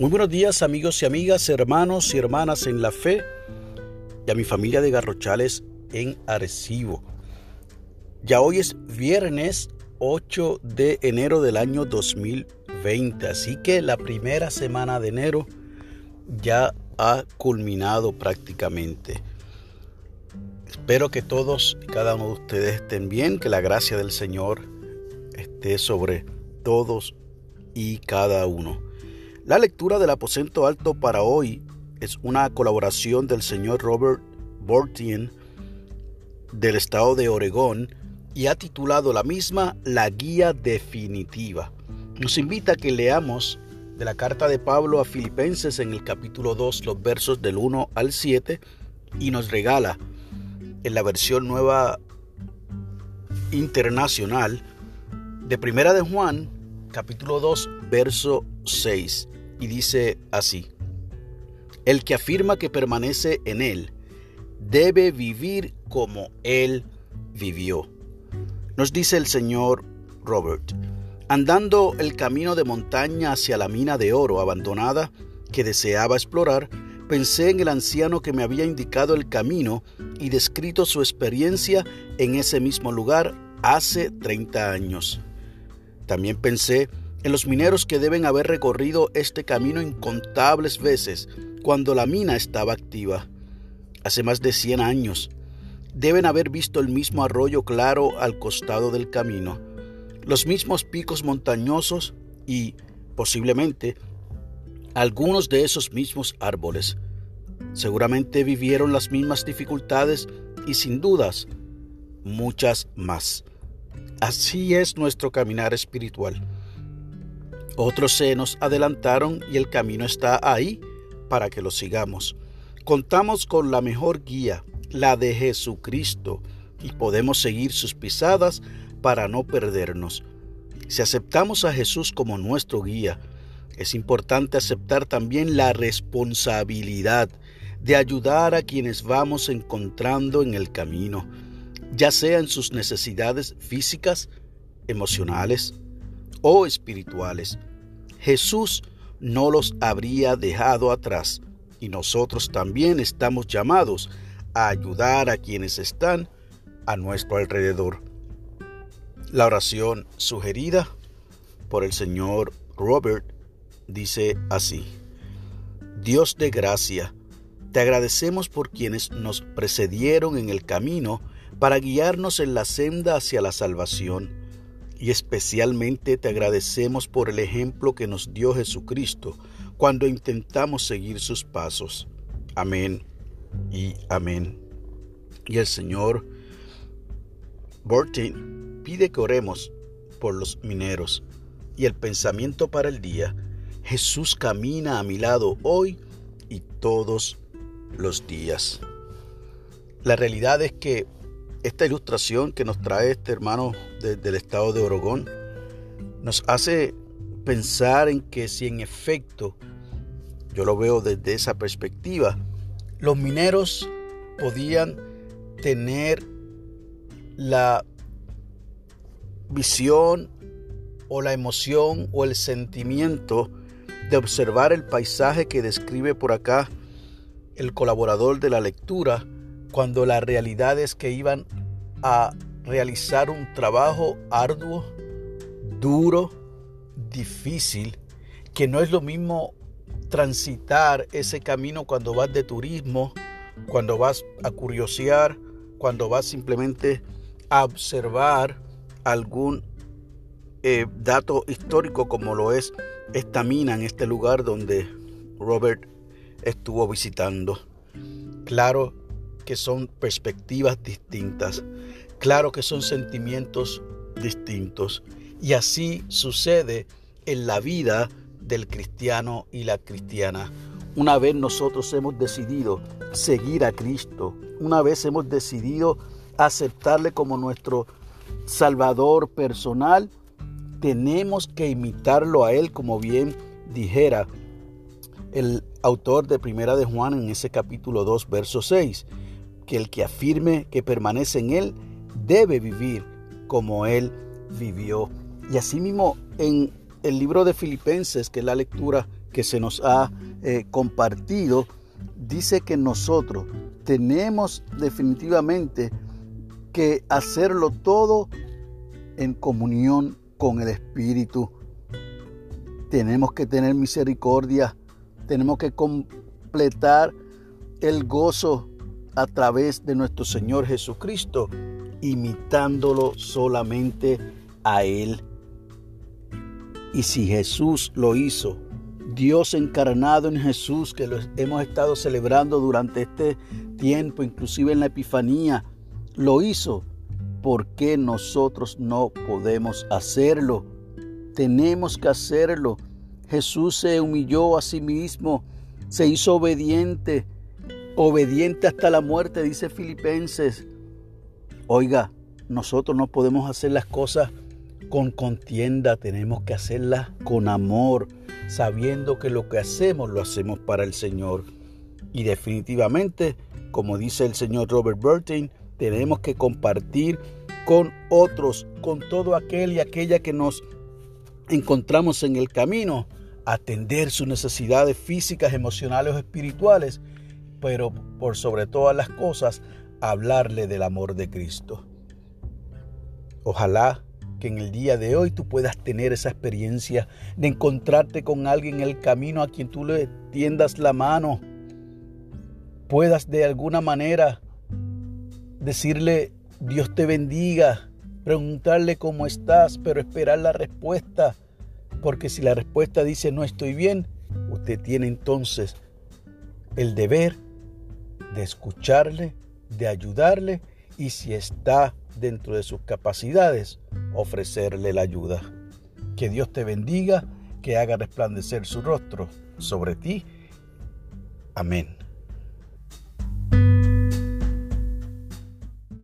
Muy buenos días amigos y amigas, hermanos y hermanas en la fe y a mi familia de Garrochales en Arecibo. Ya hoy es viernes 8 de enero del año 2020, así que la primera semana de enero ya ha culminado prácticamente. Espero que todos y cada uno de ustedes estén bien, que la gracia del Señor esté sobre todos y cada uno. La lectura del aposento alto para hoy es una colaboración del señor Robert Bortien del estado de Oregón y ha titulado la misma La Guía Definitiva. Nos invita a que leamos de la carta de Pablo a Filipenses en el capítulo 2 los versos del 1 al 7 y nos regala en la versión nueva internacional de Primera de Juan capítulo 2 verso 6 y dice así, el que afirma que permanece en Él debe vivir como Él vivió. Nos dice el señor Robert, andando el camino de montaña hacia la mina de oro abandonada que deseaba explorar, pensé en el anciano que me había indicado el camino y descrito su experiencia en ese mismo lugar hace 30 años. También pensé en los mineros que deben haber recorrido este camino incontables veces cuando la mina estaba activa, hace más de 100 años. Deben haber visto el mismo arroyo claro al costado del camino, los mismos picos montañosos y, posiblemente, algunos de esos mismos árboles. Seguramente vivieron las mismas dificultades y sin dudas muchas más. Así es nuestro caminar espiritual. Otros se nos adelantaron y el camino está ahí para que lo sigamos. Contamos con la mejor guía, la de Jesucristo, y podemos seguir sus pisadas para no perdernos. Si aceptamos a Jesús como nuestro guía, es importante aceptar también la responsabilidad de ayudar a quienes vamos encontrando en el camino, ya sea en sus necesidades físicas, emocionales o espirituales. Jesús no los habría dejado atrás y nosotros también estamos llamados a ayudar a quienes están a nuestro alrededor. La oración sugerida por el señor Robert dice así, Dios de gracia, te agradecemos por quienes nos precedieron en el camino para guiarnos en la senda hacia la salvación y especialmente te agradecemos por el ejemplo que nos dio Jesucristo cuando intentamos seguir sus pasos. Amén y amén. Y el Señor Bortin pide que oremos por los mineros y el pensamiento para el día. Jesús camina a mi lado hoy y todos los días. La realidad es que esta ilustración que nos trae este hermano del estado de Oregón nos hace pensar en que si en efecto, yo lo veo desde esa perspectiva, los mineros podían tener la visión o la emoción o el sentimiento de observar el paisaje que describe por acá el colaborador de la lectura, cuando la realidad es que iban a realizar un trabajo arduo, duro, difícil, que no es lo mismo transitar ese camino cuando vas de turismo, cuando vas a curiosear, cuando vas simplemente a observar algún eh, dato histórico como lo es esta mina en este lugar donde Robert estuvo visitando. Claro que son perspectivas distintas, claro que son sentimientos distintos. Y así sucede en la vida del cristiano y la cristiana. Una vez nosotros hemos decidido seguir a Cristo, una vez hemos decidido aceptarle como nuestro Salvador personal, tenemos que imitarlo a Él, como bien dijera el autor de Primera de Juan en ese capítulo 2, verso 6 que el que afirme que permanece en Él debe vivir como Él vivió. Y asimismo en el libro de Filipenses, que es la lectura que se nos ha eh, compartido, dice que nosotros tenemos definitivamente que hacerlo todo en comunión con el Espíritu. Tenemos que tener misericordia, tenemos que completar el gozo a través de nuestro Señor Jesucristo, imitándolo solamente a Él. Y si Jesús lo hizo, Dios encarnado en Jesús, que lo hemos estado celebrando durante este tiempo, inclusive en la Epifanía, lo hizo, ¿por qué nosotros no podemos hacerlo? Tenemos que hacerlo. Jesús se humilló a sí mismo, se hizo obediente, obediente hasta la muerte, dice Filipenses. Oiga, nosotros no podemos hacer las cosas con contienda, tenemos que hacerlas con amor, sabiendo que lo que hacemos lo hacemos para el Señor. Y definitivamente, como dice el señor Robert Burton, tenemos que compartir con otros, con todo aquel y aquella que nos encontramos en el camino, atender sus necesidades físicas, emocionales o espirituales, pero por sobre todas las cosas, hablarle del amor de Cristo. Ojalá que en el día de hoy tú puedas tener esa experiencia de encontrarte con alguien en el camino a quien tú le tiendas la mano, puedas de alguna manera decirle Dios te bendiga, preguntarle cómo estás, pero esperar la respuesta, porque si la respuesta dice no estoy bien, usted tiene entonces el deber de escucharle, de ayudarle y si está dentro de sus capacidades, ofrecerle la ayuda. Que Dios te bendiga, que haga resplandecer su rostro sobre ti. Amén.